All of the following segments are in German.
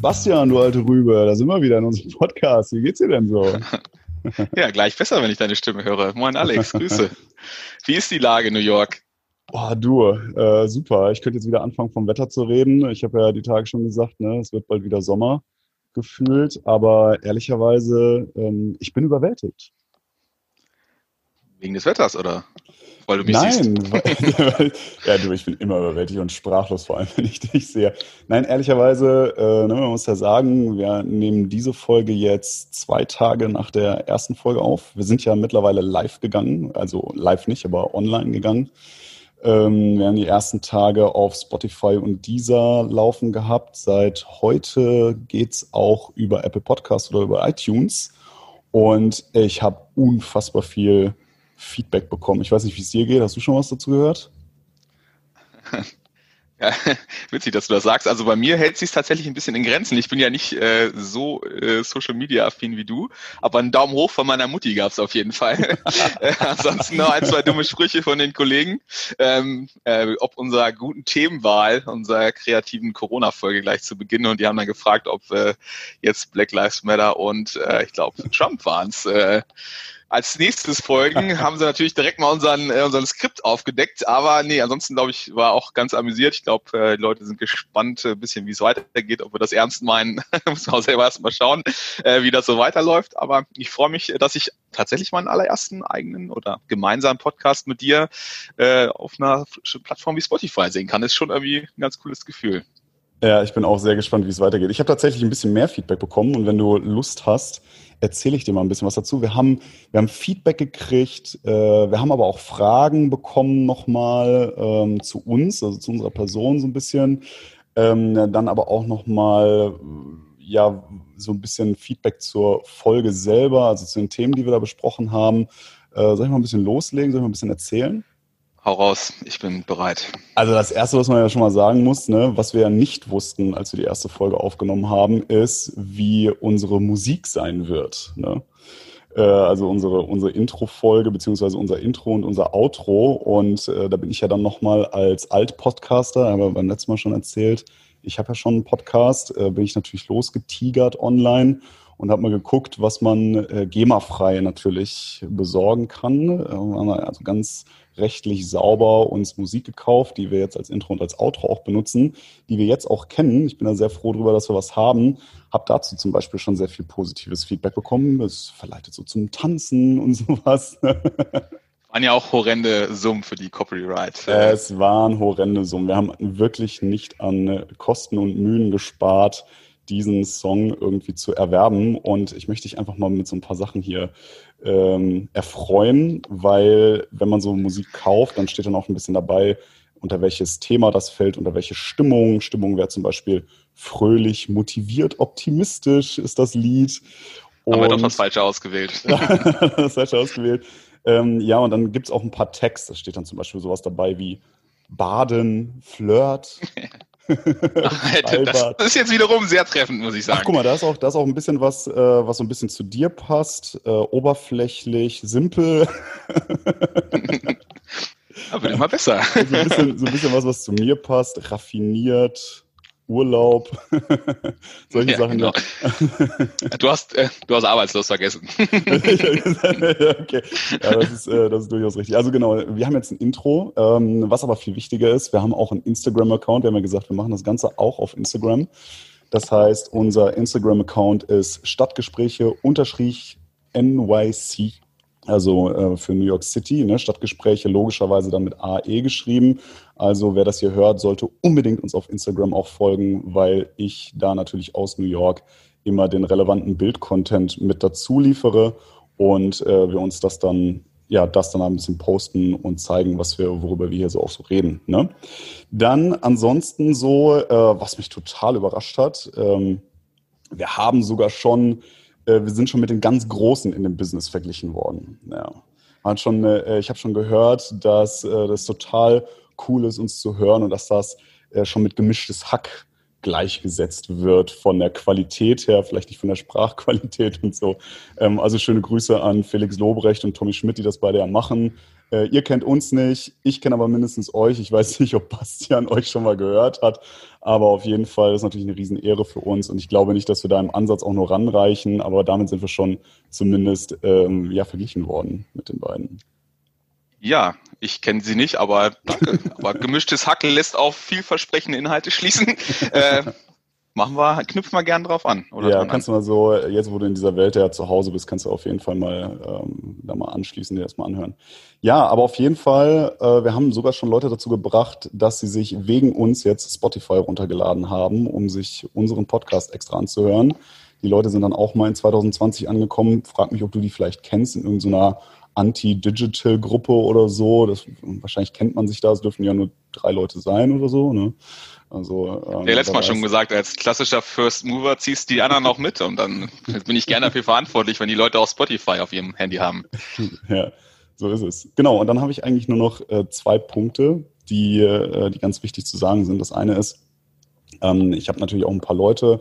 Bastian, du alte Rübe, da sind wir wieder in unserem Podcast. Wie geht's dir denn so? ja, gleich besser, wenn ich deine Stimme höre. Moin Alex, Grüße. Wie ist die Lage in New York? Boah, du, äh, super. Ich könnte jetzt wieder anfangen, vom Wetter zu reden. Ich habe ja die Tage schon gesagt, ne, es wird bald wieder Sommer gefühlt. Aber ehrlicherweise, ähm, ich bin überwältigt. Wegen des Wetters, oder? Weil du mich Nein, siehst. Weil, ja, du, ich bin immer überwältigt und sprachlos, vor allem, wenn ich dich sehe. Nein, ehrlicherweise, äh, ne, man muss ja sagen, wir nehmen diese Folge jetzt zwei Tage nach der ersten Folge auf. Wir sind ja mittlerweile live gegangen, also live nicht, aber online gegangen. Ähm, wir haben die ersten Tage auf Spotify und Deezer laufen gehabt. Seit heute geht's auch über Apple Podcast oder über iTunes. Und ich habe unfassbar viel Feedback bekommen. Ich weiß nicht, wie es dir geht. Hast du schon was dazu gehört? Ja, witzig, dass du das sagst. Also bei mir hält sich tatsächlich ein bisschen in Grenzen. Ich bin ja nicht äh, so äh, Social Media affin wie du, aber einen Daumen hoch von meiner Mutti gab es auf jeden Fall. äh, ansonsten noch ein, zwei dumme Sprüche von den Kollegen. Ähm, äh, ob unserer guten Themenwahl, unserer kreativen Corona-Folge gleich zu Beginn und die haben dann gefragt, ob äh, jetzt Black Lives Matter und äh, ich glaube Trump waren's. Äh, als nächstes folgen, haben sie natürlich direkt mal unseren, äh, unseren Skript aufgedeckt. Aber nee, ansonsten glaube ich, war auch ganz amüsiert. Ich glaube, äh, die Leute sind gespannt, äh, ein bisschen, wie es weitergeht, ob wir das ernst meinen. Muss man auch selber erst mal schauen, äh, wie das so weiterläuft. Aber ich freue mich, dass ich tatsächlich meinen allerersten eigenen oder gemeinsamen Podcast mit dir äh, auf einer Plattform wie Spotify sehen kann. ist schon irgendwie ein ganz cooles Gefühl. Ja, ich bin auch sehr gespannt, wie es weitergeht. Ich habe tatsächlich ein bisschen mehr Feedback bekommen und wenn du Lust hast, erzähle ich dir mal ein bisschen was dazu. Wir haben, wir haben Feedback gekriegt, äh, wir haben aber auch Fragen bekommen nochmal ähm, zu uns, also zu unserer Person so ein bisschen. Ähm, dann aber auch nochmal, ja, so ein bisschen Feedback zur Folge selber, also zu den Themen, die wir da besprochen haben. Äh, soll ich mal ein bisschen loslegen? Soll ich mal ein bisschen erzählen? Hau raus, ich bin bereit. Also das Erste, was man ja schon mal sagen muss, ne, was wir ja nicht wussten, als wir die erste Folge aufgenommen haben, ist, wie unsere Musik sein wird. Ne? Äh, also unsere, unsere Intro-Folge, beziehungsweise unser Intro und unser Outro. Und äh, da bin ich ja dann nochmal als Alt-Podcaster, haben wir beim letzten Mal schon erzählt, ich habe ja schon einen Podcast, äh, bin ich natürlich losgetigert online und habe mal geguckt, was man äh, GEMA-frei natürlich besorgen kann. Äh, also ganz rechtlich sauber uns Musik gekauft, die wir jetzt als Intro und als Outro auch benutzen, die wir jetzt auch kennen. Ich bin da sehr froh darüber, dass wir was haben. Hab dazu zum Beispiel schon sehr viel positives Feedback bekommen. Es verleitet so zum Tanzen und sowas. waren ja auch horrende Summen für die Copyright. Es waren horrende Summen. Wir haben wirklich nicht an Kosten und Mühen gespart, diesen Song irgendwie zu erwerben. Und ich möchte dich einfach mal mit so ein paar Sachen hier ähm, erfreuen, weil wenn man so Musik kauft, dann steht dann auch ein bisschen dabei, unter welches Thema das fällt, unter welche Stimmung. Stimmung wäre zum Beispiel fröhlich, motiviert, optimistisch ist das Lied. Und Haben wir doch das Falsche ausgewählt. das Falsche ausgewählt. Ähm, ja, und dann gibt es auch ein paar Texte. Da steht dann zum Beispiel sowas dabei wie Baden, Flirt, das ist jetzt wiederum sehr treffend, muss ich sagen. Ach, guck mal, da ist auch, da ist auch ein bisschen was, äh, was so ein bisschen zu dir passt. Äh, oberflächlich, simpel. Aber immer besser. so, ein bisschen, so ein bisschen was, was zu mir passt. Raffiniert, Urlaub, solche ja, Sachen. Genau. du, hast, äh, du hast arbeitslos vergessen. okay, ja, das ist, äh, das ist durchaus richtig. Also genau, wir haben jetzt ein Intro, ähm, was aber viel wichtiger ist, wir haben auch einen Instagram-Account. Wir haben ja gesagt, wir machen das Ganze auch auf Instagram. Das heißt, unser Instagram-Account ist Stadtgespräche unterstrich NYC also äh, für New York City, ne, Stadtgespräche logischerweise dann mit AE geschrieben. Also wer das hier hört, sollte unbedingt uns auf Instagram auch folgen, weil ich da natürlich aus New York immer den relevanten Bildcontent mit dazu liefere und äh, wir uns das dann ja, das dann ein bisschen posten und zeigen, was wir, worüber wir hier so auch so reden. Ne? Dann ansonsten so, äh, was mich total überrascht hat, ähm, wir haben sogar schon äh, wir sind schon mit den ganz Großen in dem Business verglichen worden. Ja. Man schon, äh, ich habe schon gehört, dass äh, das total cool ist, uns zu hören und dass das äh, schon mit gemischtes Hack gleichgesetzt wird von der Qualität her, vielleicht nicht von der Sprachqualität und so. Ähm, also schöne Grüße an Felix Lobrecht und Tommy Schmidt, die das beide ja machen. Äh, ihr kennt uns nicht, ich kenne aber mindestens euch. Ich weiß nicht, ob Bastian euch schon mal gehört hat, aber auf jeden Fall ist natürlich eine Riesenehre für uns und ich glaube nicht, dass wir da im Ansatz auch nur ranreichen, aber damit sind wir schon zumindest ähm, ja, verglichen worden mit den beiden. Ja, ich kenne sie nicht, aber danke. aber gemischtes Hack lässt auf vielversprechende Inhalte schließen. Äh, machen wir, knüpfen wir gern drauf an. Oder ja, kannst an. du mal so, jetzt wo du in dieser Welt ja zu Hause bist, kannst du auf jeden Fall mal ähm, da mal anschließen, dir das mal anhören. Ja, aber auf jeden Fall, äh, wir haben sogar schon Leute dazu gebracht, dass sie sich wegen uns jetzt Spotify runtergeladen haben, um sich unseren Podcast extra anzuhören. Die Leute sind dann auch mal in 2020 angekommen. Frag mich, ob du die vielleicht kennst in irgendeiner Anti-Digital-Gruppe oder so. Das, wahrscheinlich kennt man sich da, es dürfen ja nur drei Leute sein oder so. Ne? Also, ähm, ja, letztes Mal schon gesagt, als klassischer First Mover ziehst die anderen auch mit und dann bin ich gerne dafür verantwortlich, wenn die Leute auch Spotify auf ihrem Handy haben. ja, so ist es. Genau, und dann habe ich eigentlich nur noch äh, zwei Punkte, die, äh, die ganz wichtig zu sagen sind. Das eine ist, ähm, ich habe natürlich auch ein paar Leute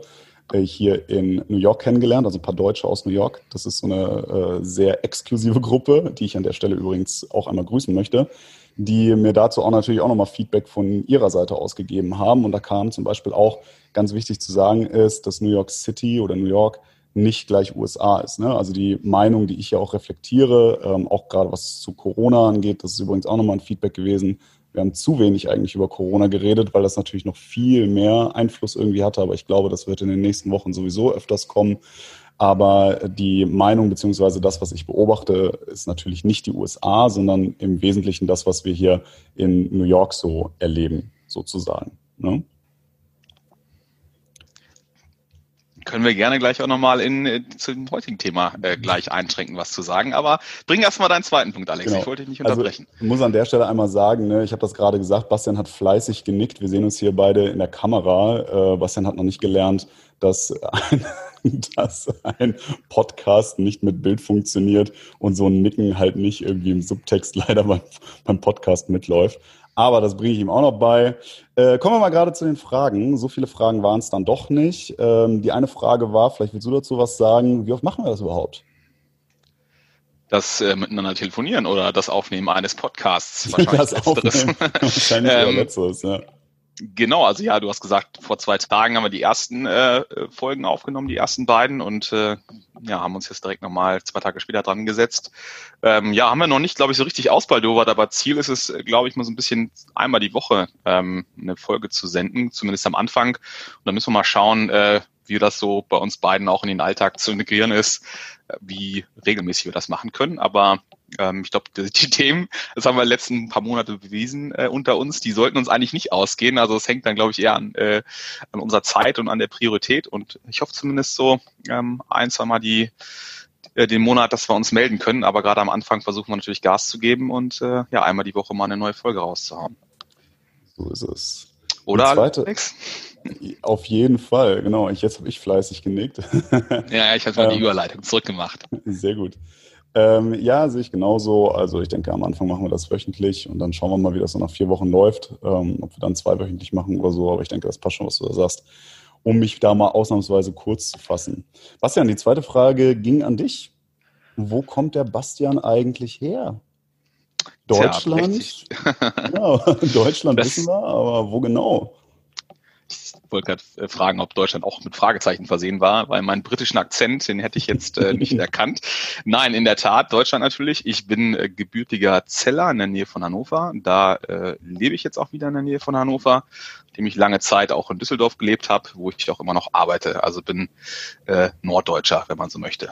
hier in New York kennengelernt, also ein paar Deutsche aus New York. Das ist so eine äh, sehr exklusive Gruppe, die ich an der Stelle übrigens auch einmal grüßen möchte die mir dazu auch natürlich auch nochmal Feedback von ihrer Seite ausgegeben haben. Und da kam zum Beispiel auch ganz wichtig zu sagen ist, dass New York City oder New York nicht gleich USA ist. Ne? Also die Meinung, die ich ja auch reflektiere, ähm, auch gerade was zu Corona angeht, das ist übrigens auch nochmal ein Feedback gewesen. Wir haben zu wenig eigentlich über Corona geredet, weil das natürlich noch viel mehr Einfluss irgendwie hatte. Aber ich glaube, das wird in den nächsten Wochen sowieso öfters kommen. Aber die Meinung beziehungsweise das, was ich beobachte, ist natürlich nicht die USA, sondern im Wesentlichen das, was wir hier in New York so erleben, sozusagen. Ne? Können wir gerne gleich auch nochmal in, äh, zu dem heutigen Thema äh, gleich einschränken, was zu sagen. Aber bring erstmal deinen zweiten Punkt, Alex. Genau. Ich wollte dich nicht also, unterbrechen. Also, ich muss an der Stelle einmal sagen, ne, ich habe das gerade gesagt, Bastian hat fleißig genickt. Wir sehen uns hier beide in der Kamera. Äh, Bastian hat noch nicht gelernt, dass ein, dass ein Podcast nicht mit Bild funktioniert und so ein Nicken halt nicht irgendwie im Subtext leider beim, beim Podcast mitläuft. Aber das bringe ich ihm auch noch bei. Äh, kommen wir mal gerade zu den Fragen. So viele Fragen waren es dann doch nicht. Ähm, die eine Frage war, vielleicht willst du dazu was sagen, wie oft machen wir das überhaupt? Das äh, miteinander telefonieren oder das Aufnehmen eines Podcasts. Wahrscheinlich das Aufnehmen. Wahrscheinlich ähm, letzteres, ja. Genau, also ja, du hast gesagt, vor zwei Tagen haben wir die ersten äh, Folgen aufgenommen, die ersten beiden, und äh, ja, haben uns jetzt direkt nochmal zwei Tage später dran gesetzt. Ähm, ja, haben wir noch nicht, glaube ich, so richtig ausbaldowert, aber Ziel ist es, glaube ich, mal so ein bisschen einmal die Woche ähm, eine Folge zu senden, zumindest am Anfang. Und dann müssen wir mal schauen, äh, wie das so bei uns beiden auch in den Alltag zu integrieren ist, wie regelmäßig wir das machen können. Aber ähm, ich glaube, die, die, Themen, das haben wir in den letzten paar Monate bewiesen äh, unter uns, die sollten uns eigentlich nicht ausgehen. Also es hängt dann, glaube ich, eher an, äh, an unserer Zeit und an der Priorität. Und ich hoffe zumindest so ähm, ein, zwei Mal die äh, den Monat, dass wir uns melden können. Aber gerade am Anfang versuchen wir natürlich Gas zu geben und äh, ja, einmal die Woche mal eine neue Folge rauszuhauen. So ist es. Oder zweite, Alex? Auf jeden Fall, genau. Ich, jetzt habe ich fleißig genickt. ja, ich habe mal die ähm, Überleitung zurückgemacht. Sehr gut. Ähm, ja, sehe ich genauso. Also ich denke, am Anfang machen wir das wöchentlich und dann schauen wir mal, wie das so nach vier Wochen läuft. Ähm, ob wir dann zweiwöchentlich machen oder so. Aber ich denke, das passt schon, was du da sagst. Um mich da mal ausnahmsweise kurz zu fassen. Bastian, die zweite Frage ging an dich. Wo kommt der Bastian eigentlich her? Deutschland? ja, Deutschland das, wissen wir, aber wo genau? wollte gerade äh, fragen, ob Deutschland auch mit Fragezeichen versehen war, weil meinen britischen Akzent, den hätte ich jetzt äh, nicht erkannt. Nein, in der Tat, Deutschland natürlich. Ich bin äh, gebürtiger Zeller in der Nähe von Hannover. Da äh, lebe ich jetzt auch wieder in der Nähe von Hannover, dem ich lange Zeit auch in Düsseldorf gelebt habe, wo ich auch immer noch arbeite. Also bin äh, Norddeutscher, wenn man so möchte.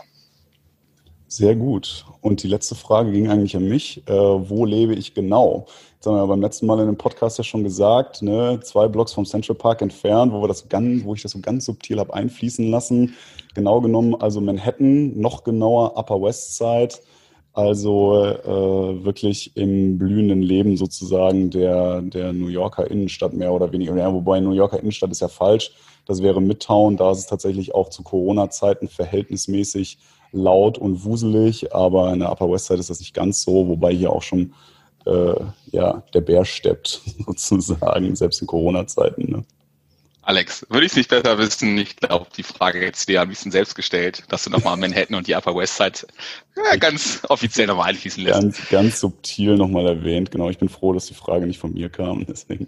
Sehr gut. Und die letzte Frage ging eigentlich an mich. Äh, wo lebe ich genau? Jetzt haben wir beim letzten Mal in dem Podcast ja schon gesagt, ne, zwei Blocks vom Central Park entfernt, wo wir das ganz, wo ich das so ganz subtil habe einfließen lassen. Genau genommen, also Manhattan, noch genauer Upper West Side, also äh, wirklich im blühenden Leben sozusagen der, der New Yorker Innenstadt mehr oder weniger. Ja, wobei New Yorker Innenstadt ist ja falsch. Das wäre Midtown, da ist es tatsächlich auch zu Corona-Zeiten verhältnismäßig laut und wuselig, aber in der Upper West Side ist das nicht ganz so, wobei hier auch schon äh, ja, der Bär steppt, sozusagen, selbst in Corona-Zeiten. Ne? Alex, würde ich es nicht besser wissen? Ich glaube, die Frage jetzt dir am liebsten selbst gestellt, dass du nochmal Manhattan und die Upper West Side ja, ganz offiziell nochmal einfließen lässt. Ganz, ganz subtil nochmal erwähnt. Genau, ich bin froh, dass die Frage nicht von mir kam. Deswegen.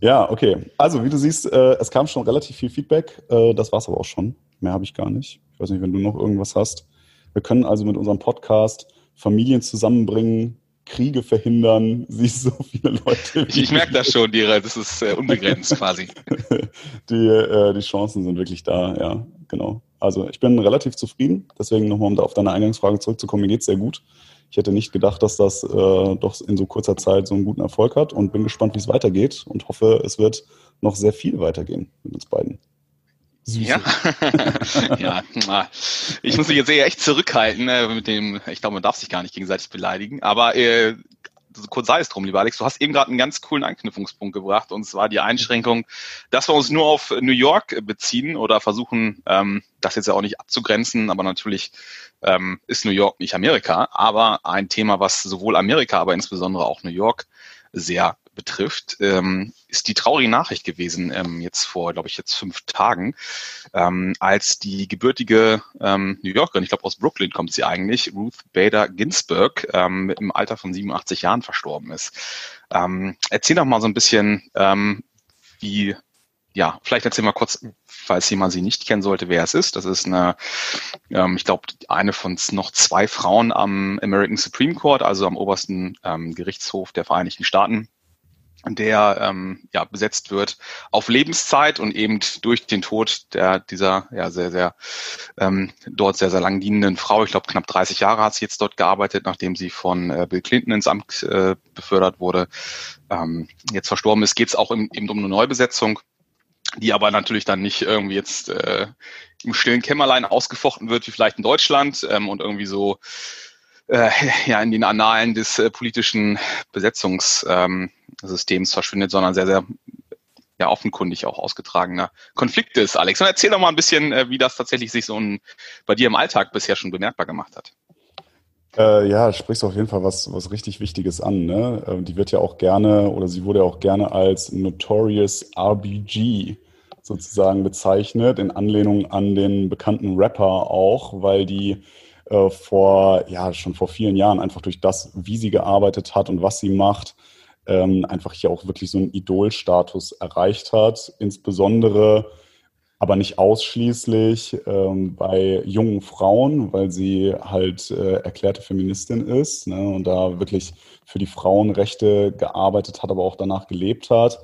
Ja, okay. Also, wie du siehst, äh, es kam schon relativ viel Feedback. Äh, das war's aber auch schon. Mehr habe ich gar nicht. Ich weiß nicht, wenn du noch irgendwas hast. Wir können also mit unserem Podcast Familien zusammenbringen, Kriege verhindern, siehst so viele Leute. Ich, ich merke das schon, Dira, das ist äh, unbegrenzt quasi. Die, äh, die Chancen sind wirklich da, ja, genau. Also ich bin relativ zufrieden, deswegen nochmal, um da auf deine Eingangsfrage zurückzukommen, mir geht's sehr gut. Ich hätte nicht gedacht, dass das äh, doch in so kurzer Zeit so einen guten Erfolg hat und bin gespannt, wie es weitergeht und hoffe, es wird noch sehr viel weitergehen mit uns beiden. Ja. ja, ich muss mich jetzt eher echt zurückhalten äh, mit dem, ich glaube, man darf sich gar nicht gegenseitig beleidigen, aber äh, kurz sei es drum, lieber Alex, du hast eben gerade einen ganz coolen Anknüpfungspunkt gebracht und zwar die Einschränkung, dass wir uns nur auf New York beziehen oder versuchen, ähm, das jetzt ja auch nicht abzugrenzen, aber natürlich ähm, ist New York nicht Amerika, aber ein Thema, was sowohl Amerika, aber insbesondere auch New York sehr betrifft, ähm, ist die traurige Nachricht gewesen, ähm, jetzt vor, glaube ich, jetzt fünf Tagen, ähm, als die gebürtige ähm, New Yorkerin, ich glaube aus Brooklyn kommt sie eigentlich, Ruth Bader Ginsburg, ähm, im Alter von 87 Jahren verstorben ist. Ähm, erzähl doch mal so ein bisschen, ähm, wie ja, vielleicht erzähl mal kurz, falls jemand sie nicht kennen sollte, wer es ist. Das ist eine, ähm, ich glaube, eine von noch zwei Frauen am American Supreme Court, also am obersten ähm, Gerichtshof der Vereinigten Staaten der ähm, ja, besetzt wird auf Lebenszeit und eben durch den Tod der dieser ja sehr sehr ähm, dort sehr sehr lang dienenden Frau, ich glaube knapp 30 Jahre hat sie jetzt dort gearbeitet, nachdem sie von äh, Bill Clinton ins Amt äh, befördert wurde, ähm, jetzt verstorben ist, geht es auch im, eben um eine Neubesetzung, die aber natürlich dann nicht irgendwie jetzt äh, im stillen Kämmerlein ausgefochten wird wie vielleicht in Deutschland ähm, und irgendwie so äh, ja in den Annalen des äh, politischen Besetzungssystems verschwindet, sondern sehr, sehr ja offenkundig auch ausgetragener Konflikt ist. Alex, und erzähl doch mal ein bisschen, äh, wie das tatsächlich sich so ein, bei dir im Alltag bisher schon bemerkbar gemacht hat. Äh, ja, sprichst auf jeden Fall was, was richtig Wichtiges an. Ne? Äh, die wird ja auch gerne, oder sie wurde ja auch gerne als Notorious RBG sozusagen bezeichnet, in Anlehnung an den bekannten Rapper auch, weil die äh, vor, ja, schon vor vielen Jahren einfach durch das, wie sie gearbeitet hat und was sie macht, ähm, einfach hier auch wirklich so einen Idolstatus erreicht hat. Insbesondere, aber nicht ausschließlich ähm, bei jungen Frauen, weil sie halt äh, erklärte Feministin ist ne, und da wirklich für die Frauenrechte gearbeitet hat, aber auch danach gelebt hat.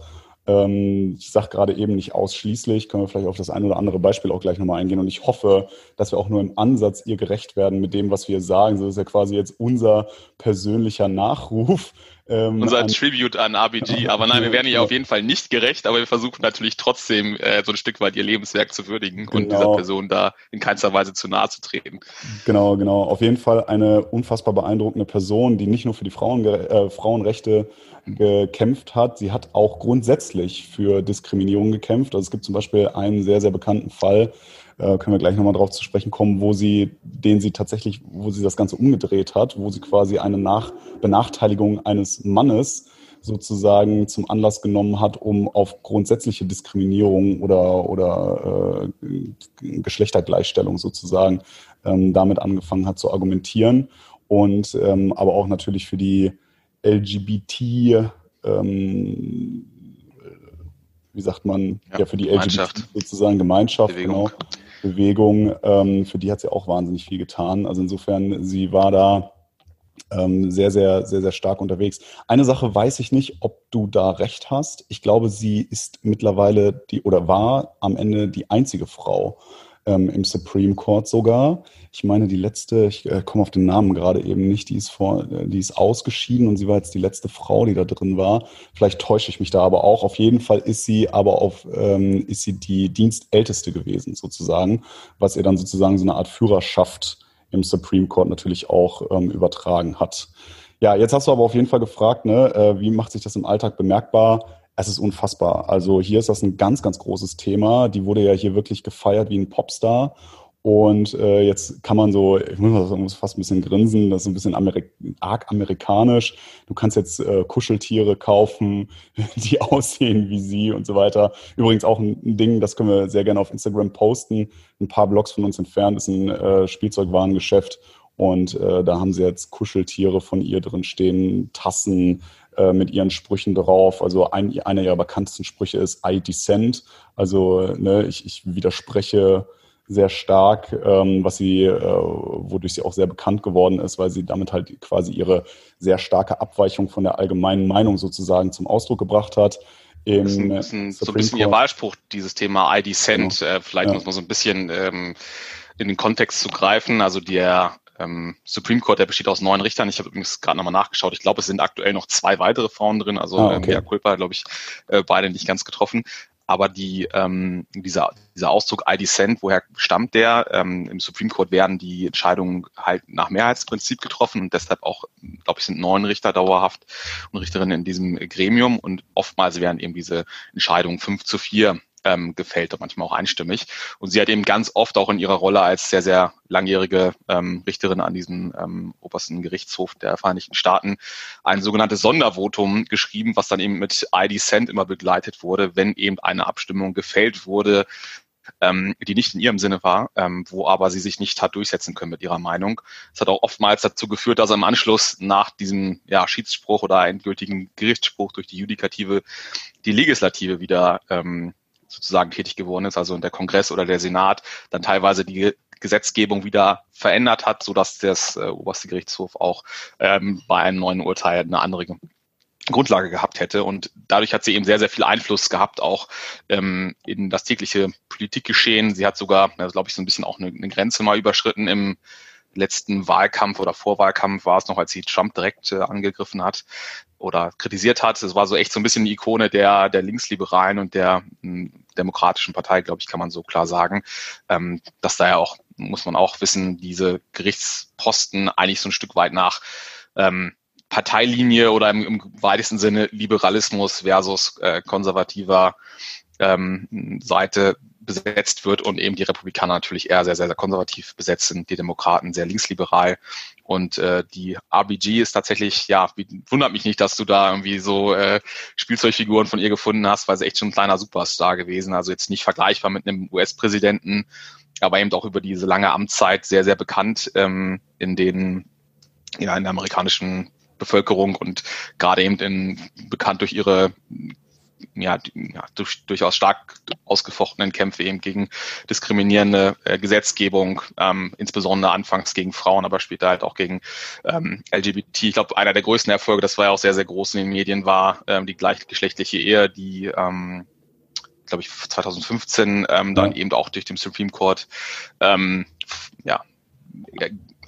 Ähm, ich sage gerade eben nicht ausschließlich, können wir vielleicht auf das ein oder andere Beispiel auch gleich nochmal eingehen. Und ich hoffe, dass wir auch nur im Ansatz ihr gerecht werden mit dem, was wir sagen. Das ist ja quasi jetzt unser persönlicher Nachruf ähm, Unser an, Tribute an RBG. Aber nein, wir werden ihr auf jeden Fall nicht gerecht, aber wir versuchen natürlich trotzdem äh, so ein Stück weit ihr Lebenswerk zu würdigen genau. und dieser genau. Person da in keinster Weise zu nahe zu treten. Genau, genau. Auf jeden Fall eine unfassbar beeindruckende Person, die nicht nur für die Frauen, äh, Frauenrechte gekämpft hat. Sie hat auch grundsätzlich für Diskriminierung gekämpft. Also es gibt zum Beispiel einen sehr, sehr bekannten Fall, äh, können wir gleich nochmal drauf zu sprechen kommen, wo sie, den sie tatsächlich, wo sie das Ganze umgedreht hat, wo sie quasi eine Nach Benachteiligung eines Mannes sozusagen zum Anlass genommen hat, um auf grundsätzliche Diskriminierung oder, oder äh, Geschlechtergleichstellung sozusagen ähm, damit angefangen hat zu argumentieren. Und ähm, aber auch natürlich für die LGBT ähm, wie sagt man, ja, ja für die LGBT sozusagen Gemeinschaft, Bewegung. genau. Bewegung, ähm, für die hat sie auch wahnsinnig viel getan. Also insofern, sie war da ähm, sehr, sehr, sehr, sehr stark unterwegs. Eine Sache weiß ich nicht, ob du da recht hast. Ich glaube, sie ist mittlerweile die oder war am Ende die einzige Frau, ähm, im Supreme Court sogar. Ich meine, die letzte, ich äh, komme auf den Namen gerade eben nicht, die ist vor, äh, die ist ausgeschieden und sie war jetzt die letzte Frau, die da drin war. Vielleicht täusche ich mich da aber auch. Auf jeden Fall ist sie aber auf, ähm, ist sie die Dienstälteste gewesen sozusagen, was ihr dann sozusagen so eine Art Führerschaft im Supreme Court natürlich auch ähm, übertragen hat. Ja, jetzt hast du aber auf jeden Fall gefragt, ne, äh, wie macht sich das im Alltag bemerkbar? Es ist unfassbar. Also hier ist das ein ganz, ganz großes Thema. Die wurde ja hier wirklich gefeiert wie ein Popstar. Und äh, jetzt kann man so, ich muss, fast ein bisschen grinsen, das ist ein bisschen Amerik arg amerikanisch. Du kannst jetzt äh, Kuscheltiere kaufen, die aussehen wie sie und so weiter. Übrigens auch ein, ein, Ding, das können wir sehr gerne auf Instagram posten. Ein paar Blogs von uns entfernt ist ein äh, Spielzeugwarengeschäft und äh, da haben sie jetzt Kuscheltiere von ihr drin stehen, Tassen, äh, mit ihren Sprüchen drauf. Also ein, einer ihrer bekanntesten Sprüche ist I dissent. Also ne, ich, ich widerspreche sehr stark, ähm, was sie, äh, wodurch sie auch sehr bekannt geworden ist, weil sie damit halt quasi ihre sehr starke Abweichung von der allgemeinen Meinung sozusagen zum Ausdruck gebracht hat. Im das ist ein bisschen, so ein bisschen ihr Wahlspruch, dieses Thema I dissent. Genau. Äh, vielleicht ja. muss man so ein bisschen ähm, in den Kontext zu greifen. Also der ähm, Supreme Court, der besteht aus neun Richtern. Ich habe übrigens gerade nochmal nachgeschaut. Ich glaube, es sind aktuell noch zwei weitere Frauen drin. Also ah, okay. Mea Culpa, glaube ich, äh, beide nicht ganz getroffen. Aber die, ähm, dieser, dieser Ausdruck I dissent, woher stammt der? Ähm, Im Supreme Court werden die Entscheidungen halt nach Mehrheitsprinzip getroffen und deshalb auch, glaube ich, sind neun Richter dauerhaft und Richterinnen in diesem Gremium und oftmals werden eben diese Entscheidungen fünf zu vier ähm, gefällt und manchmal auch einstimmig. Und sie hat eben ganz oft auch in ihrer Rolle als sehr, sehr langjährige ähm, Richterin an diesem ähm, obersten Gerichtshof der Vereinigten Staaten ein sogenanntes Sondervotum geschrieben, was dann eben mit ID Cent immer begleitet wurde, wenn eben eine Abstimmung gefällt wurde, ähm, die nicht in ihrem Sinne war, ähm, wo aber sie sich nicht hat durchsetzen können mit ihrer Meinung. Es hat auch oftmals dazu geführt, dass im Anschluss nach diesem ja, Schiedsspruch oder endgültigen Gerichtsspruch durch die Judikative die Legislative wieder ähm, sozusagen tätig geworden ist, also der Kongress oder der Senat dann teilweise die Gesetzgebung wieder verändert hat, so dass das äh, oberste Gerichtshof auch ähm, bei einem neuen Urteil eine andere Grundlage gehabt hätte. Und dadurch hat sie eben sehr, sehr viel Einfluss gehabt, auch ähm, in das tägliche Politikgeschehen. Sie hat sogar, glaube ich, so ein bisschen auch eine, eine Grenze mal überschritten im letzten Wahlkampf oder Vorwahlkampf war es noch, als sie Trump direkt äh, angegriffen hat oder kritisiert hat. Es war so echt so ein bisschen die Ikone der, der Linksliberalen und der hm, Demokratischen Partei, glaube ich, kann man so klar sagen. Ähm, dass da ja auch, muss man auch wissen, diese Gerichtsposten eigentlich so ein Stück weit nach ähm, Parteilinie oder im, im weitesten Sinne Liberalismus versus äh, konservativer ähm, Seite besetzt wird und eben die Republikaner natürlich eher sehr, sehr, sehr konservativ besetzt sind, die Demokraten sehr linksliberal. Und äh, die RBG ist tatsächlich, ja, wundert mich nicht, dass du da irgendwie so äh, Spielzeugfiguren von ihr gefunden hast, weil sie echt schon ein kleiner Superstar gewesen. Also jetzt nicht vergleichbar mit einem US-Präsidenten, aber eben auch über diese lange Amtszeit sehr, sehr bekannt ähm, in den, ja, in der amerikanischen Bevölkerung und gerade eben in, bekannt durch ihre ja, ja durch, durchaus stark ausgefochtenen Kämpfe eben gegen diskriminierende äh, Gesetzgebung, ähm, insbesondere anfangs gegen Frauen, aber später halt auch gegen ähm, LGBT. Ich glaube, einer der größten Erfolge, das war ja auch sehr, sehr groß in den Medien, war ähm, die gleichgeschlechtliche Ehe, die ähm, glaube ich 2015 ähm, dann eben auch durch den Supreme Court ähm, ja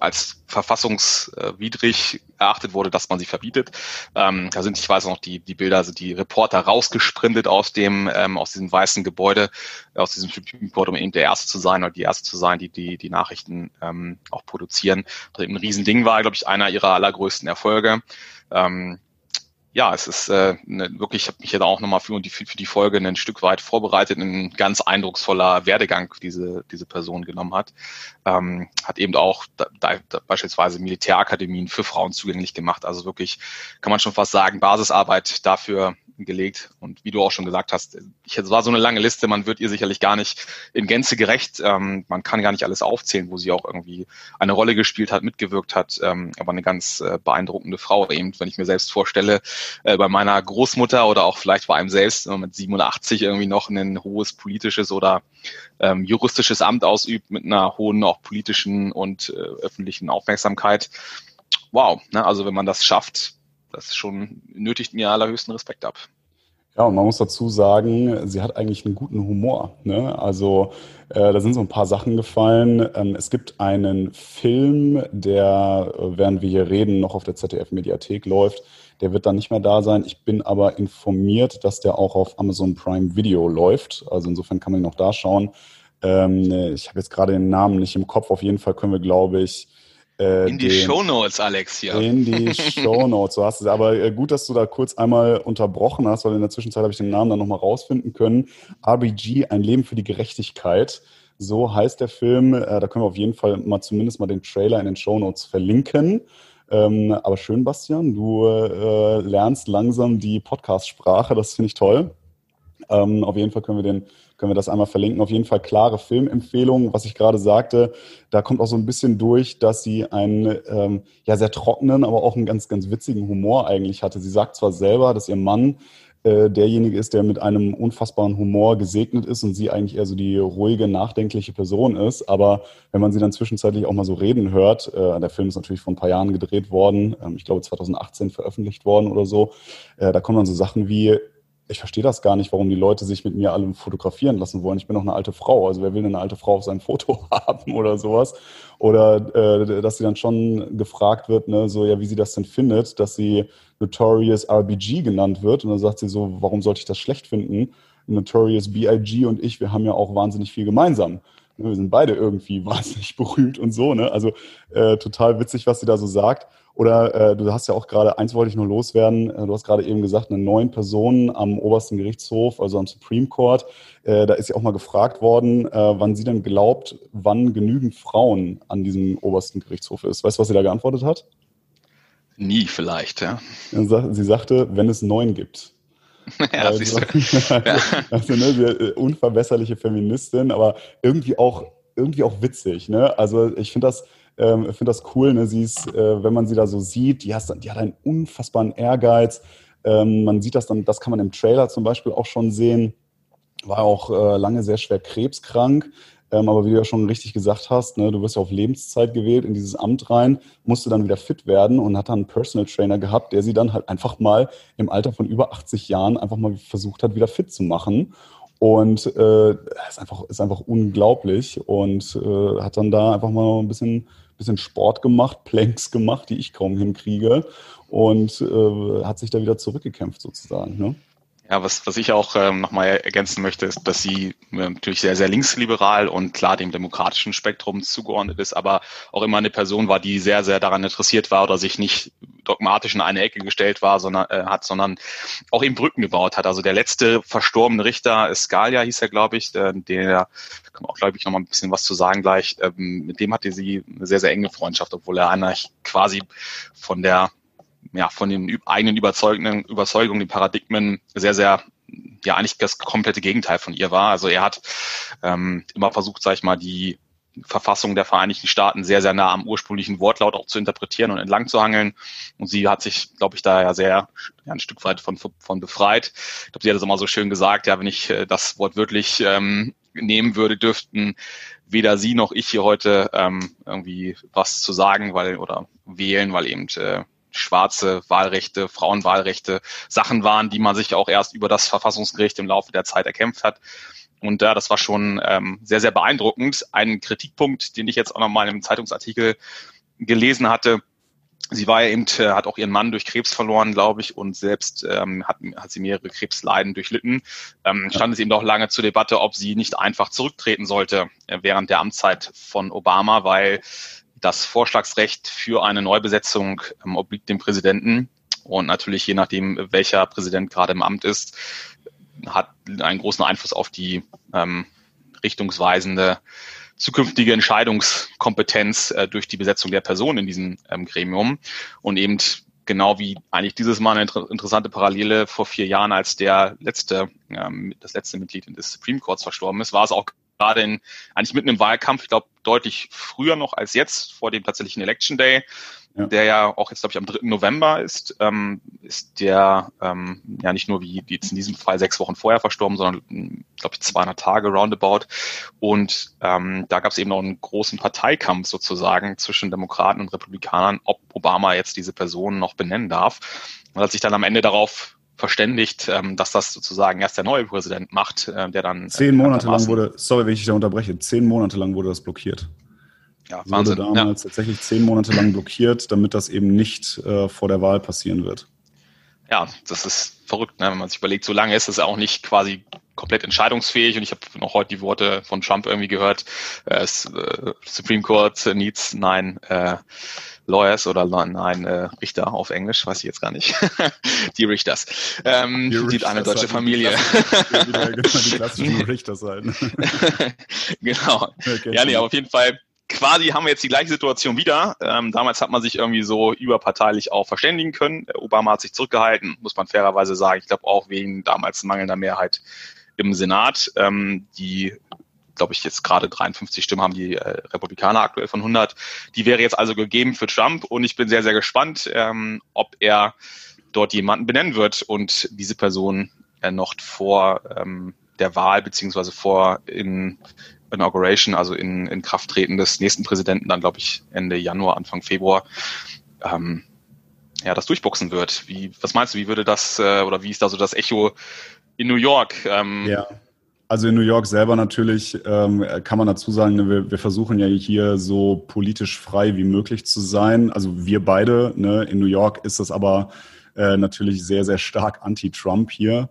als verfassungswidrig erachtet wurde, dass man sie verbietet. Ähm, da sind, ich weiß noch, die, die Bilder, sind die Reporter rausgesprintet aus dem, ähm, aus diesem weißen Gebäude, aus diesem Court, um eben der Erste zu sein oder die Erste zu sein, die die, die Nachrichten ähm, auch produzieren. Was eben ein Riesending war, glaube ich, einer ihrer allergrößten Erfolge. Ähm, ja, es ist äh, ne, wirklich, ich habe mich ja auch nochmal für die, für die Folge ein Stück weit vorbereitet, ein ganz eindrucksvoller Werdegang diese, diese Person genommen hat. Ähm, hat eben auch da, da, beispielsweise Militärakademien für Frauen zugänglich gemacht. Also wirklich, kann man schon fast sagen, Basisarbeit dafür gelegt. Und wie du auch schon gesagt hast, ich, es war so eine lange Liste, man wird ihr sicherlich gar nicht in Gänze gerecht. Ähm, man kann gar nicht alles aufzählen, wo sie auch irgendwie eine Rolle gespielt hat, mitgewirkt hat. Ähm, aber eine ganz äh, beeindruckende Frau eben, wenn ich mir selbst vorstelle, äh, bei meiner Großmutter oder auch vielleicht bei einem selbst, wenn man mit 87 irgendwie noch ein hohes politisches oder ähm, juristisches Amt ausübt mit einer hohen auch politischen und äh, öffentlichen Aufmerksamkeit. Wow, ne? also wenn man das schafft, das schon nötigt mir allerhöchsten Respekt ab. Ja, und man muss dazu sagen, sie hat eigentlich einen guten Humor. Ne? Also äh, da sind so ein paar Sachen gefallen. Ähm, es gibt einen Film, der, äh, während wir hier reden, noch auf der ZDF-Mediathek läuft. Der wird dann nicht mehr da sein. Ich bin aber informiert, dass der auch auf Amazon Prime Video läuft. Also insofern kann man ihn noch da schauen. Ähm, ich habe jetzt gerade den Namen nicht im Kopf. Auf jeden Fall können wir, glaube ich, äh, in die den, Shownotes, Alex, hier. In die Shownotes, so hast du es. Aber äh, gut, dass du da kurz einmal unterbrochen hast, weil in der Zwischenzeit habe ich den Namen dann nochmal rausfinden können. RBG, ein Leben für die Gerechtigkeit. So heißt der Film. Äh, da können wir auf jeden Fall mal zumindest mal den Trailer in den Show Notes verlinken. Ähm, aber schön, Bastian, du äh, lernst langsam die Podcast-Sprache. Das finde ich toll. Ähm, auf jeden Fall können wir den können wir das einmal verlinken. Auf jeden Fall klare Filmempfehlungen, was ich gerade sagte. Da kommt auch so ein bisschen durch, dass sie einen ähm, ja sehr trockenen, aber auch einen ganz, ganz witzigen Humor eigentlich hatte. Sie sagt zwar selber, dass ihr Mann äh, derjenige ist, der mit einem unfassbaren Humor gesegnet ist und sie eigentlich eher so die ruhige, nachdenkliche Person ist. Aber wenn man sie dann zwischenzeitlich auch mal so reden hört, äh, der Film ist natürlich vor ein paar Jahren gedreht worden, ähm, ich glaube 2018 veröffentlicht worden oder so, äh, da kommen dann so Sachen wie, ich verstehe das gar nicht, warum die Leute sich mit mir alle fotografieren lassen wollen. Ich bin doch eine alte Frau. Also wer will denn eine alte Frau auf seinem Foto haben oder sowas? Oder äh, dass sie dann schon gefragt wird, ne, so ja, wie sie das denn findet, dass sie Notorious RBG genannt wird. Und dann sagt sie so, warum sollte ich das schlecht finden? Notorious BIG und ich, wir haben ja auch wahnsinnig viel gemeinsam. Wir sind beide irgendwie wahnsinnig berühmt und so. Ne? Also äh, total witzig, was sie da so sagt. Oder äh, du hast ja auch gerade, eins wollte ich nur loswerden, äh, du hast gerade eben gesagt, eine neun Personen am obersten Gerichtshof, also am Supreme Court. Äh, da ist ja auch mal gefragt worden, äh, wann sie denn glaubt, wann genügend Frauen an diesem obersten Gerichtshof ist. Weißt du, was sie da geantwortet hat? Nie vielleicht, ja. Sie sagte, wenn es neun gibt. ja, also, siehst du. also, also ne, äh, unverbesserliche Feministin, aber irgendwie auch irgendwie auch witzig. Ne? Also ich finde das, ähm, finde das cool. Ne? Sie ist, äh, wenn man sie da so sieht, die, hast, die hat einen unfassbaren Ehrgeiz. Ähm, man sieht das dann, das kann man im Trailer zum Beispiel auch schon sehen. War auch äh, lange sehr schwer krebskrank. Ähm, aber wie du ja schon richtig gesagt hast, ne, du wirst ja auf Lebenszeit gewählt in dieses Amt rein, musste dann wieder fit werden und hat dann einen Personal Trainer gehabt, der sie dann halt einfach mal im Alter von über 80 Jahren einfach mal versucht hat, wieder fit zu machen. Und äh, ist, einfach, ist einfach unglaublich und äh, hat dann da einfach mal ein bisschen, bisschen Sport gemacht, Planks gemacht, die ich kaum hinkriege und äh, hat sich da wieder zurückgekämpft sozusagen. Ne? Ja, was, was ich auch ähm, nochmal ergänzen möchte, ist, dass sie äh, natürlich sehr, sehr linksliberal und klar dem demokratischen Spektrum zugeordnet ist, aber auch immer eine Person war, die sehr, sehr daran interessiert war oder sich nicht dogmatisch in eine Ecke gestellt war, sondern äh, hat, sondern auch eben Brücken gebaut hat. Also der letzte verstorbene Richter, Scalia hieß er, glaube ich, der, der kann man auch, glaube ich, nochmal ein bisschen was zu sagen gleich. Ähm, mit dem hatte sie eine sehr, sehr enge Freundschaft, obwohl er einer quasi von der ja, von den eigenen Überzeugungen, Überzeugungen, die Paradigmen sehr, sehr ja eigentlich das komplette Gegenteil von ihr war. Also er hat ähm, immer versucht, sag ich mal, die Verfassung der Vereinigten Staaten sehr, sehr nah am ursprünglichen Wortlaut auch zu interpretieren und entlang zu hangeln. Und sie hat sich, glaube ich, da ja sehr ja, ein Stück weit von, von befreit. Ich glaube, sie hat es immer so schön gesagt, ja, wenn ich äh, das Wort wirklich ähm, nehmen würde, dürften weder sie noch ich hier heute ähm, irgendwie was zu sagen, weil oder wählen, weil eben äh, schwarze Wahlrechte, Frauenwahlrechte Sachen waren, die man sich auch erst über das Verfassungsgericht im Laufe der Zeit erkämpft hat. Und ja, das war schon ähm, sehr, sehr beeindruckend. Ein Kritikpunkt, den ich jetzt auch nochmal im Zeitungsartikel gelesen hatte, sie war ja eben, äh, hat auch ihren Mann durch Krebs verloren, glaube ich, und selbst ähm, hat, hat sie mehrere Krebsleiden durchlitten. Ähm, stand es eben doch lange zur Debatte, ob sie nicht einfach zurücktreten sollte äh, während der Amtszeit von Obama, weil das Vorschlagsrecht für eine Neubesetzung ähm, obliegt dem Präsidenten. Und natürlich, je nachdem, welcher Präsident gerade im Amt ist, hat einen großen Einfluss auf die ähm, richtungsweisende zukünftige Entscheidungskompetenz äh, durch die Besetzung der Person in diesem ähm, Gremium. Und eben genau wie eigentlich dieses Mal eine inter interessante Parallele vor vier Jahren, als der letzte, ähm, das letzte Mitglied des Supreme Courts verstorben ist, war es auch gerade in, eigentlich mitten im Wahlkampf, ich glaube deutlich früher noch als jetzt, vor dem tatsächlichen Election Day, ja. der ja auch jetzt, glaube ich, am 3. November ist, ähm, ist der ähm, ja nicht nur wie jetzt in diesem Fall sechs Wochen vorher verstorben, sondern, glaube ich, 200 Tage roundabout. Und ähm, da gab es eben noch einen großen Parteikampf sozusagen zwischen Demokraten und Republikanern, ob Obama jetzt diese Person noch benennen darf. Und hat sich dann am Ende darauf verständigt, ähm, dass das sozusagen erst der neue Präsident macht, äh, der dann. Zehn äh, Monate lang wurde, sorry, wenn ich dich da unterbreche, zehn Monate lang wurde das blockiert. Ja, Wahnsinn. Wurde damals ja. tatsächlich zehn Monate lang blockiert, damit das eben nicht äh, vor der Wahl passieren wird. Ja, das ist verrückt, ne? wenn man sich überlegt, so lange ist es auch nicht quasi komplett entscheidungsfähig und ich habe noch heute die Worte von Trump irgendwie gehört, äh, Supreme Court needs nine äh, Lawyers oder nein, äh, Richter auf Englisch, weiß ich jetzt gar nicht. die Richters. Ähm, die, Richters eine deutsche Familie. Die, die klassischen Richter sein. genau. Ja, nee, aber auf jeden Fall quasi haben wir jetzt die gleiche Situation wieder. Ähm, damals hat man sich irgendwie so überparteilich auch verständigen können. Obama hat sich zurückgehalten, muss man fairerweise sagen. Ich glaube auch wegen damals mangelnder Mehrheit im Senat. Ähm, die glaube ich, jetzt gerade 53 Stimmen haben die äh, Republikaner aktuell von 100. Die wäre jetzt also gegeben für Trump und ich bin sehr, sehr gespannt, ähm, ob er dort jemanden benennen wird und diese Person äh, noch vor ähm, der Wahl beziehungsweise vor in Inauguration, also in, in Krafttreten des nächsten Präsidenten, dann glaube ich Ende Januar, Anfang Februar, ähm, ja, das durchboxen wird. Wie, was meinst du, wie würde das äh, oder wie ist da so das Echo in New York? Ähm, ja. Also in New York selber natürlich ähm, kann man dazu sagen, ne, wir, wir versuchen ja hier so politisch frei wie möglich zu sein. Also wir beide. Ne? In New York ist das aber äh, natürlich sehr, sehr stark anti-Trump hier.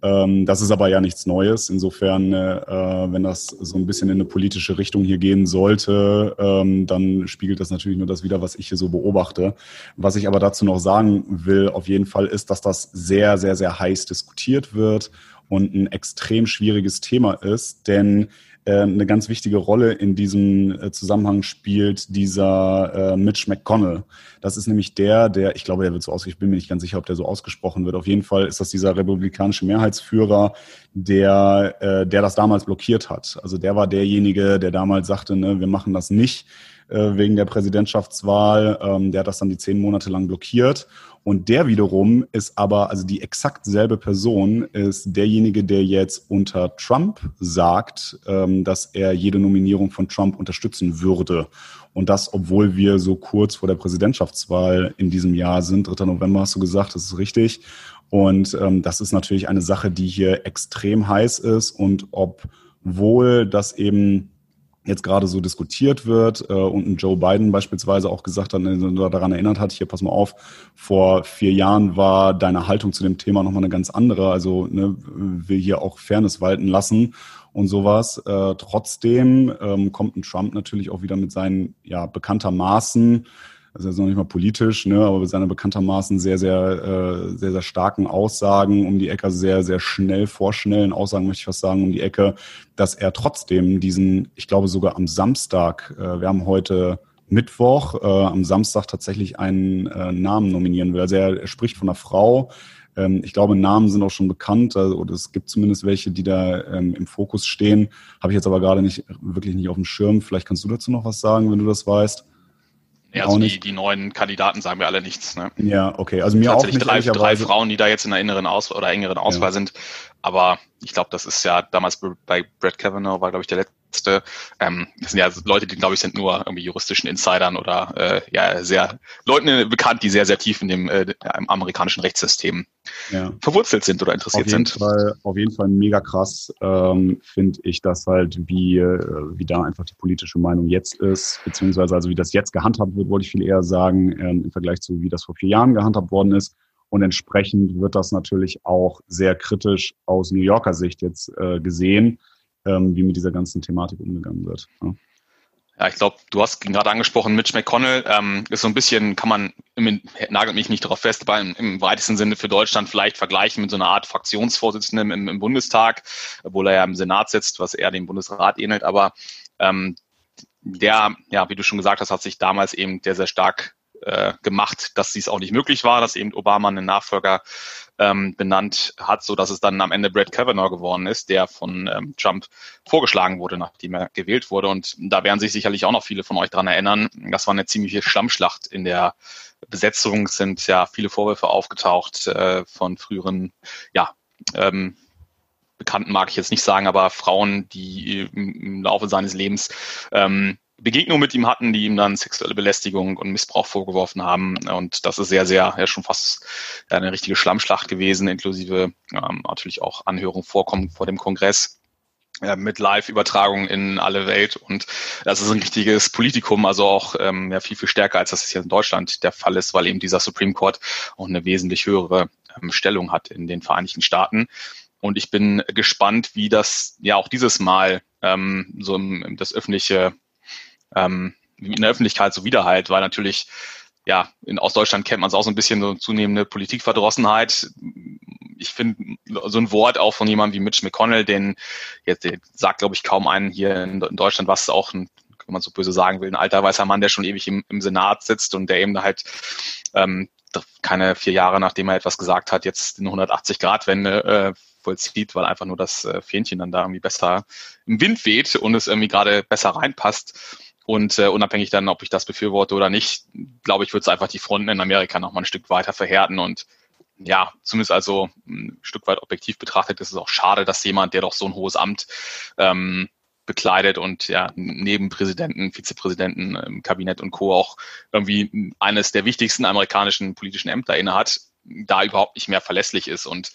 Ähm, das ist aber ja nichts Neues. Insofern, äh, wenn das so ein bisschen in eine politische Richtung hier gehen sollte, ähm, dann spiegelt das natürlich nur das wieder, was ich hier so beobachte. Was ich aber dazu noch sagen will, auf jeden Fall ist, dass das sehr, sehr, sehr heiß diskutiert wird und ein extrem schwieriges Thema ist, denn äh, eine ganz wichtige Rolle in diesem äh, Zusammenhang spielt dieser äh, Mitch McConnell. Das ist nämlich der, der, ich glaube, der wird so ausgesprochen, ich bin mir nicht ganz sicher, ob der so ausgesprochen wird. Auf jeden Fall ist das dieser republikanische Mehrheitsführer, der, äh, der das damals blockiert hat. Also der war derjenige, der damals sagte, ne, wir machen das nicht äh, wegen der Präsidentschaftswahl. Ähm, der hat das dann die zehn Monate lang blockiert. Und der wiederum ist aber, also die exakt selbe Person ist derjenige, der jetzt unter Trump sagt, ähm, dass er jede Nominierung von Trump unterstützen würde. Und das, obwohl wir so kurz vor der Präsidentschaftswahl in diesem Jahr sind. 3. November hast du gesagt, das ist richtig. Und ähm, das ist natürlich eine Sache, die hier extrem heiß ist. Und obwohl das eben jetzt gerade so diskutiert wird äh, und ein Joe Biden beispielsweise auch gesagt hat, äh, daran erinnert hat, hier pass mal auf, vor vier Jahren war deine Haltung zu dem Thema nochmal eine ganz andere, also ne, will hier auch Fairness walten lassen und sowas. Äh, trotzdem ähm, kommt ein Trump natürlich auch wieder mit seinen ja bekanntermaßen also jetzt noch nicht mal politisch, ne, aber mit seiner bekanntermaßen sehr, sehr, äh, sehr, sehr starken Aussagen um die Ecke, sehr, sehr schnell vorschnellen Aussagen, möchte ich fast sagen, um die Ecke, dass er trotzdem diesen, ich glaube sogar am Samstag, äh, wir haben heute Mittwoch, äh, am Samstag tatsächlich einen äh, Namen nominieren will. Also er, er spricht von einer Frau, ähm, ich glaube, Namen sind auch schon bekannt, also, oder es gibt zumindest welche, die da ähm, im Fokus stehen. Habe ich jetzt aber gerade nicht wirklich nicht auf dem Schirm. Vielleicht kannst du dazu noch was sagen, wenn du das weißt. Ja, also die, die neuen Kandidaten sagen mir alle nichts. Ne? Ja, okay. Also mir auch nicht. Drei, drei Frauen, die da jetzt in der inneren Aus oder engeren Auswahl ja. sind. Aber ich glaube, das ist ja damals bei Brett Kavanaugh war, glaube ich, der letzte. Ähm, das sind ja Leute, die, glaube ich, sind nur irgendwie juristischen Insidern oder äh, ja sehr Leuten bekannt, die sehr, sehr tief in dem äh, amerikanischen Rechtssystem ja. verwurzelt sind oder interessiert auf jeden sind. Fall, auf jeden Fall mega krass, ähm, finde ich das halt, wie, äh, wie da einfach die politische Meinung jetzt ist, beziehungsweise also wie das jetzt gehandhabt wird, wollte ich viel eher sagen, ähm, im Vergleich zu wie das vor vier Jahren gehandhabt worden ist. Und entsprechend wird das natürlich auch sehr kritisch aus New Yorker Sicht jetzt äh, gesehen, ähm, wie mit dieser ganzen Thematik umgegangen wird. Ja. Ja, ich glaube, du hast gerade angesprochen, Mitch McConnell ähm, ist so ein bisschen, kann man, nagelt mich nicht darauf fest, aber im, im, weitesten Sinne für Deutschland vielleicht vergleichen mit so einer Art Fraktionsvorsitzenden im, im, Bundestag, obwohl er ja im Senat sitzt, was eher dem Bundesrat ähnelt. Aber ähm, der, ja, wie du schon gesagt hast, hat sich damals eben sehr, sehr stark äh, gemacht, dass dies auch nicht möglich war, dass eben Obama einen Nachfolger ähm, benannt hat, so dass es dann am Ende Brett Kavanaugh geworden ist, der von ähm, Trump vorgeschlagen wurde, nachdem er gewählt wurde. Und da werden sich sicherlich auch noch viele von euch dran erinnern. Das war eine ziemliche Schlammschlacht in der Besetzung. Es sind ja viele Vorwürfe aufgetaucht äh, von früheren, ja, ähm, Bekannten mag ich jetzt nicht sagen, aber Frauen, die im Laufe seines Lebens ähm, Begegnung mit ihm hatten, die ihm dann sexuelle Belästigung und Missbrauch vorgeworfen haben. Und das ist sehr, sehr, ja schon fast eine richtige Schlammschlacht gewesen, inklusive ähm, natürlich auch Anhörungen vorkommen vor dem Kongress äh, mit Live-Übertragung in alle Welt und das ist ein richtiges Politikum, also auch ähm, ja, viel, viel stärker, als das hier in Deutschland der Fall ist, weil eben dieser Supreme Court auch eine wesentlich höhere ähm, Stellung hat in den Vereinigten Staaten. Und ich bin gespannt, wie das ja auch dieses Mal ähm, so im, das öffentliche ähm, in der Öffentlichkeit so Widerhalt, weil natürlich ja, in Ostdeutschland kennt man es auch so ein bisschen so zunehmende Politikverdrossenheit. Ich finde so ein Wort auch von jemandem wie Mitch McConnell, den jetzt den sagt, glaube ich, kaum einen hier in, in Deutschland, was auch ein, wenn man so böse sagen will, ein alter weißer Mann, der schon ewig im, im Senat sitzt und der eben halt ähm, keine vier Jahre, nachdem er etwas gesagt hat, jetzt eine 180-Grad-Wende äh, vollzieht, weil einfach nur das äh, Fähnchen dann da irgendwie besser im Wind weht und es irgendwie gerade besser reinpasst. Und äh, unabhängig dann, ob ich das befürworte oder nicht, glaube ich, wird es einfach die Fronten in Amerika noch mal ein Stück weiter verhärten. Und ja, zumindest also ein Stück weit objektiv betrachtet ist es auch schade, dass jemand, der doch so ein hohes Amt ähm, bekleidet und ja neben Präsidenten, Vizepräsidenten im Kabinett und Co. auch irgendwie eines der wichtigsten amerikanischen politischen Ämter innehat, da überhaupt nicht mehr verlässlich ist. Und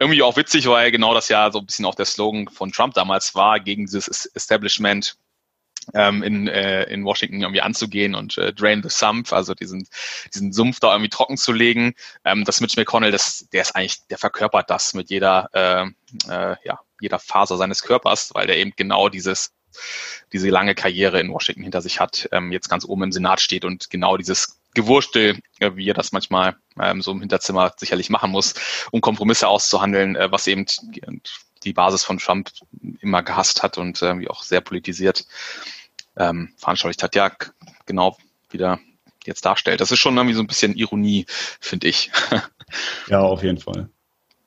irgendwie auch witzig, weil genau das ja so ein bisschen auch der Slogan von Trump damals war, gegen dieses Establishment ähm, in, äh, in Washington irgendwie anzugehen und äh, Drain the Sump, also diesen, diesen Sumpf da irgendwie trocken zu legen. Ähm, das Mitch McConnell, das, der ist eigentlich, der verkörpert das mit jeder, äh, äh, ja, jeder Faser seines Körpers, weil der eben genau dieses diese lange Karriere in Washington hinter sich hat, ähm, jetzt ganz oben im Senat steht und genau dieses Gewurstel, äh, wie er das manchmal ähm, so im Hinterzimmer sicherlich machen muss, um Kompromisse auszuhandeln, äh, was eben die Basis von Trump immer gehasst hat und irgendwie auch sehr politisiert ähm, veranschaulicht hat, ja, genau wieder jetzt darstellt. Das ist schon irgendwie so ein bisschen Ironie, finde ich. ja, auf jeden Fall.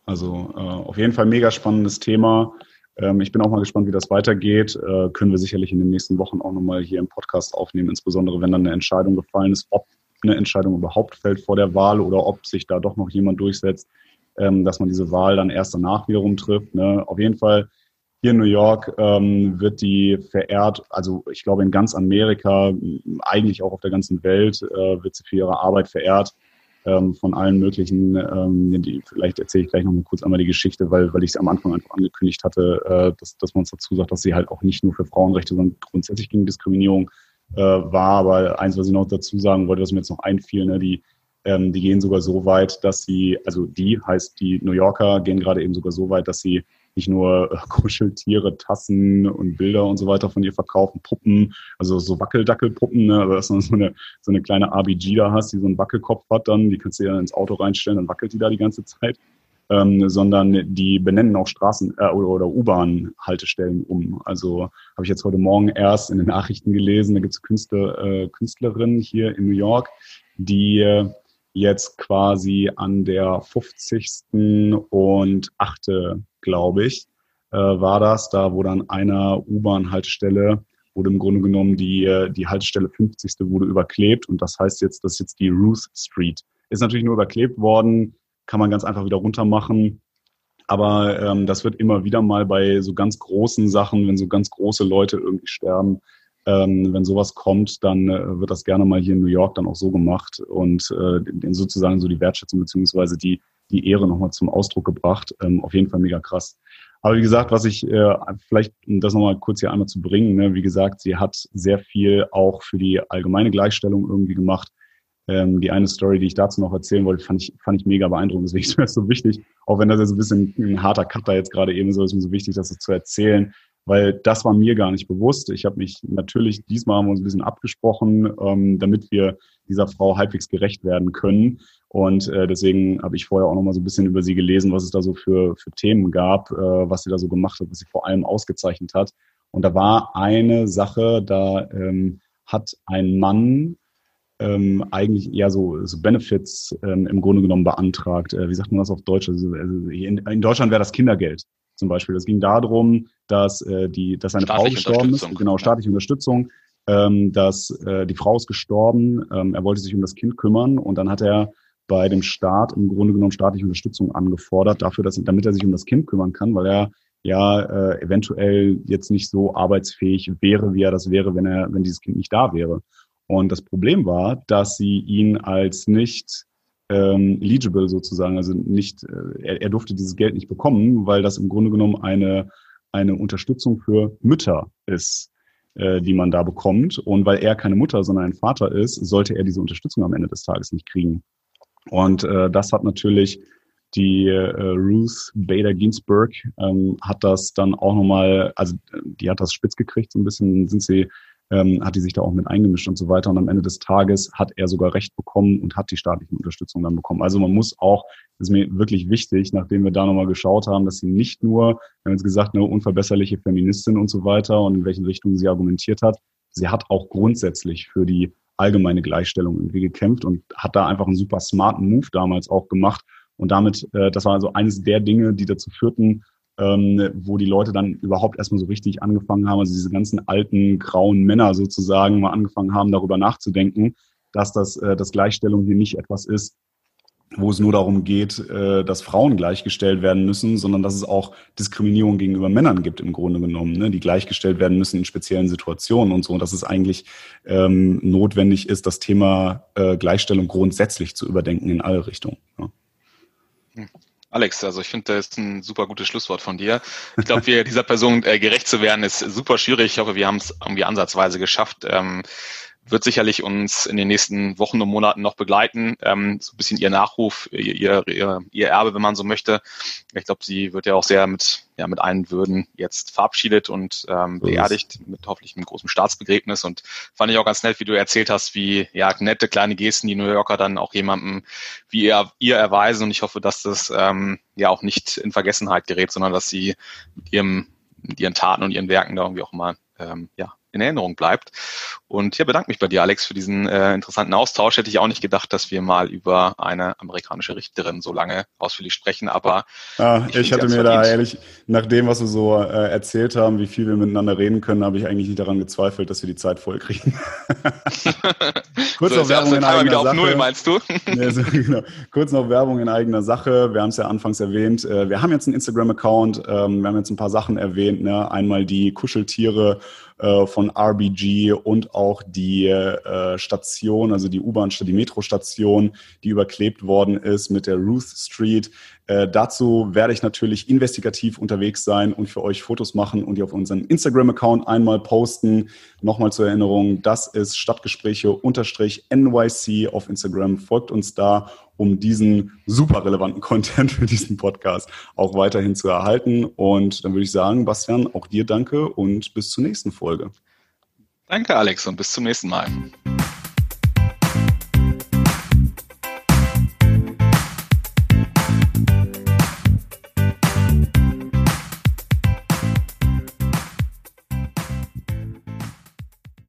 Also äh, auf jeden Fall mega spannendes Thema. Ähm, ich bin auch mal gespannt, wie das weitergeht. Äh, können wir sicherlich in den nächsten Wochen auch nochmal hier im Podcast aufnehmen, insbesondere wenn dann eine Entscheidung gefallen ist, ob eine Entscheidung überhaupt fällt vor der Wahl oder ob sich da doch noch jemand durchsetzt, ähm, dass man diese Wahl dann erst danach wiederum trifft. Ne? Auf jeden Fall hier in New York ähm, wird die verehrt, also ich glaube in ganz Amerika, eigentlich auch auf der ganzen Welt, äh, wird sie für ihre Arbeit verehrt ähm, von allen möglichen, ähm, die, vielleicht erzähle ich gleich noch mal kurz einmal die Geschichte, weil, weil ich es am Anfang einfach angekündigt hatte, äh, dass, dass man uns dazu sagt, dass sie halt auch nicht nur für Frauenrechte, sondern grundsätzlich gegen Diskriminierung äh, war. Aber eins, was ich noch dazu sagen wollte, was mir jetzt noch einfiel, ne, die ähm, die gehen sogar so weit, dass sie, also die heißt die New Yorker, gehen gerade eben sogar so weit, dass sie nicht nur äh, Kuscheltiere, Tassen und Bilder und so weiter von ihr verkaufen, Puppen, also so Wackeldackelpuppen, ne, aber dass du so eine, so eine kleine RBG da hast, die so einen Wackelkopf hat dann, die kannst du ja ins Auto reinstellen, dann wackelt die da die ganze Zeit. Ähm, sondern die benennen auch Straßen äh, oder, oder U-Bahn-Haltestellen um. Also habe ich jetzt heute Morgen erst in den Nachrichten gelesen, da gibt es Künstler, äh, Künstlerinnen hier in New York, die äh, jetzt quasi an der 50. und 8 glaube ich, äh, war das, da wo dann einer U-Bahn-Haltestelle wurde im Grunde genommen die, äh, die Haltestelle 50. wurde überklebt und das heißt jetzt, das ist jetzt die Ruth Street. Ist natürlich nur überklebt worden, kann man ganz einfach wieder runter machen. Aber ähm, das wird immer wieder mal bei so ganz großen Sachen, wenn so ganz große Leute irgendwie sterben, ähm, wenn sowas kommt, dann äh, wird das gerne mal hier in New York dann auch so gemacht und äh, sozusagen so die Wertschätzung beziehungsweise die die Ehre nochmal zum Ausdruck gebracht. Ähm, auf jeden Fall mega krass. Aber wie gesagt, was ich äh, vielleicht, um das nochmal kurz hier einmal zu bringen, ne, wie gesagt, sie hat sehr viel auch für die allgemeine Gleichstellung irgendwie gemacht. Ähm, die eine Story, die ich dazu noch erzählen wollte, fand ich, fand ich mega beeindruckend. Deswegen ist mir so wichtig, auch wenn das jetzt ein bisschen ein harter Cutter jetzt gerade eben so ist, mir so wichtig, das zu erzählen, weil das war mir gar nicht bewusst. Ich habe mich natürlich, diesmal haben wir uns ein bisschen abgesprochen, ähm, damit wir dieser Frau halbwegs gerecht werden können. Und äh, deswegen habe ich vorher auch noch mal so ein bisschen über sie gelesen, was es da so für, für Themen gab, äh, was sie da so gemacht hat, was sie vor allem ausgezeichnet hat. Und da war eine Sache, da ähm, hat ein Mann ähm, eigentlich eher so, so Benefits ähm, im Grunde genommen beantragt. Äh, wie sagt man das auf Deutsch? Also, also in, in Deutschland wäre das Kindergeld zum Beispiel. Es ging darum, dass äh, die, dass seine Frau gestorben ist, genau staatliche Unterstützung, ähm, dass äh, die Frau ist gestorben, ähm, er wollte sich um das Kind kümmern. Und dann hat er bei dem Staat im Grunde genommen staatliche Unterstützung angefordert dafür, dass damit er sich um das Kind kümmern kann, weil er ja äh, eventuell jetzt nicht so arbeitsfähig wäre, wie er das wäre, wenn er wenn dieses Kind nicht da wäre. Und das Problem war, dass sie ihn als nicht ähm, eligible sozusagen, also nicht, äh, er, er durfte dieses Geld nicht bekommen, weil das im Grunde genommen eine, eine Unterstützung für Mütter ist, äh, die man da bekommt. Und weil er keine Mutter, sondern ein Vater ist, sollte er diese Unterstützung am Ende des Tages nicht kriegen. Und äh, das hat natürlich die äh, Ruth Bader Ginsburg ähm, hat das dann auch nochmal, also die hat das spitz gekriegt, so ein bisschen sind sie ähm, hat die sich da auch mit eingemischt und so weiter. Und am Ende des Tages hat er sogar Recht bekommen und hat die staatliche Unterstützung dann bekommen. Also man muss auch, das ist mir wirklich wichtig, nachdem wir da nochmal geschaut haben, dass sie nicht nur, wir haben jetzt gesagt, eine unverbesserliche Feministin und so weiter und in welchen Richtungen sie argumentiert hat, sie hat auch grundsätzlich für die allgemeine Gleichstellung irgendwie gekämpft und hat da einfach einen super smarten Move damals auch gemacht. Und damit, äh, das war also eines der Dinge, die dazu führten, ähm, wo die Leute dann überhaupt erstmal so richtig angefangen haben, also diese ganzen alten grauen Männer sozusagen mal angefangen haben, darüber nachzudenken, dass das, äh, dass Gleichstellung hier nicht etwas ist, wo es nur darum geht, äh, dass Frauen gleichgestellt werden müssen, sondern dass es auch Diskriminierung gegenüber Männern gibt im Grunde genommen, ne, die gleichgestellt werden müssen in speziellen Situationen und so, und dass es eigentlich ähm, notwendig ist, das Thema äh, Gleichstellung grundsätzlich zu überdenken in alle Richtungen. Ja. Alex, also ich finde, das ist ein super gutes Schlusswort von dir. Ich glaube, dieser Person äh, gerecht zu werden, ist super schwierig. Ich hoffe, wir haben es irgendwie ansatzweise geschafft. Ähm, wird sicherlich uns in den nächsten Wochen und Monaten noch begleiten. Ähm, so ein bisschen ihr Nachruf, ihr, ihr, ihr Erbe, wenn man so möchte. Ich glaube, sie wird ja auch sehr mit, ja, mit allen Würden jetzt verabschiedet und ähm, beerdigt, mit hoffentlich einem großen Staatsbegräbnis. Und fand ich auch ganz nett, wie du erzählt hast, wie ja nette kleine Gesten die New Yorker dann auch jemandem wie ihr, ihr erweisen. Und ich hoffe, dass das ähm, ja auch nicht in Vergessenheit gerät, sondern dass sie mit ihrem mit ihren Taten und ihren Werken da irgendwie auch mal ähm, ja, in Erinnerung bleibt. Und ja, bedanke mich bei dir, Alex, für diesen äh, interessanten Austausch. Hätte ich auch nicht gedacht, dass wir mal über eine amerikanische Richterin so lange ausführlich sprechen, aber ah, ich, ich hatte mir da ehrlich, nach dem, was wir so äh, erzählt haben, wie viel wir miteinander reden können, habe ich eigentlich nicht daran gezweifelt, dass wir die Zeit voll kriegen. Kurz so, noch Werbung in eigener wieder Sache. Auf Null, meinst du? nee, so, genau. Kurz noch Werbung in eigener Sache. Wir haben es ja anfangs erwähnt. Äh, wir haben jetzt einen Instagram-Account. Ähm, wir haben jetzt ein paar Sachen erwähnt. Ne? Einmal die Kuscheltiere äh, von RBG und auch die äh, Station, also die U-Bahn, die Metrostation, die überklebt worden ist mit der Ruth Street. Äh, dazu werde ich natürlich investigativ unterwegs sein und für euch Fotos machen und die auf unseren Instagram-Account einmal posten. Nochmal zur Erinnerung, das ist Stadtgespräche unterstrich NYC auf Instagram. Folgt uns da, um diesen super relevanten Content für diesen Podcast auch weiterhin zu erhalten. Und dann würde ich sagen, Bastian, auch dir danke und bis zur nächsten Folge. Danke, Alex, und bis zum nächsten Mal.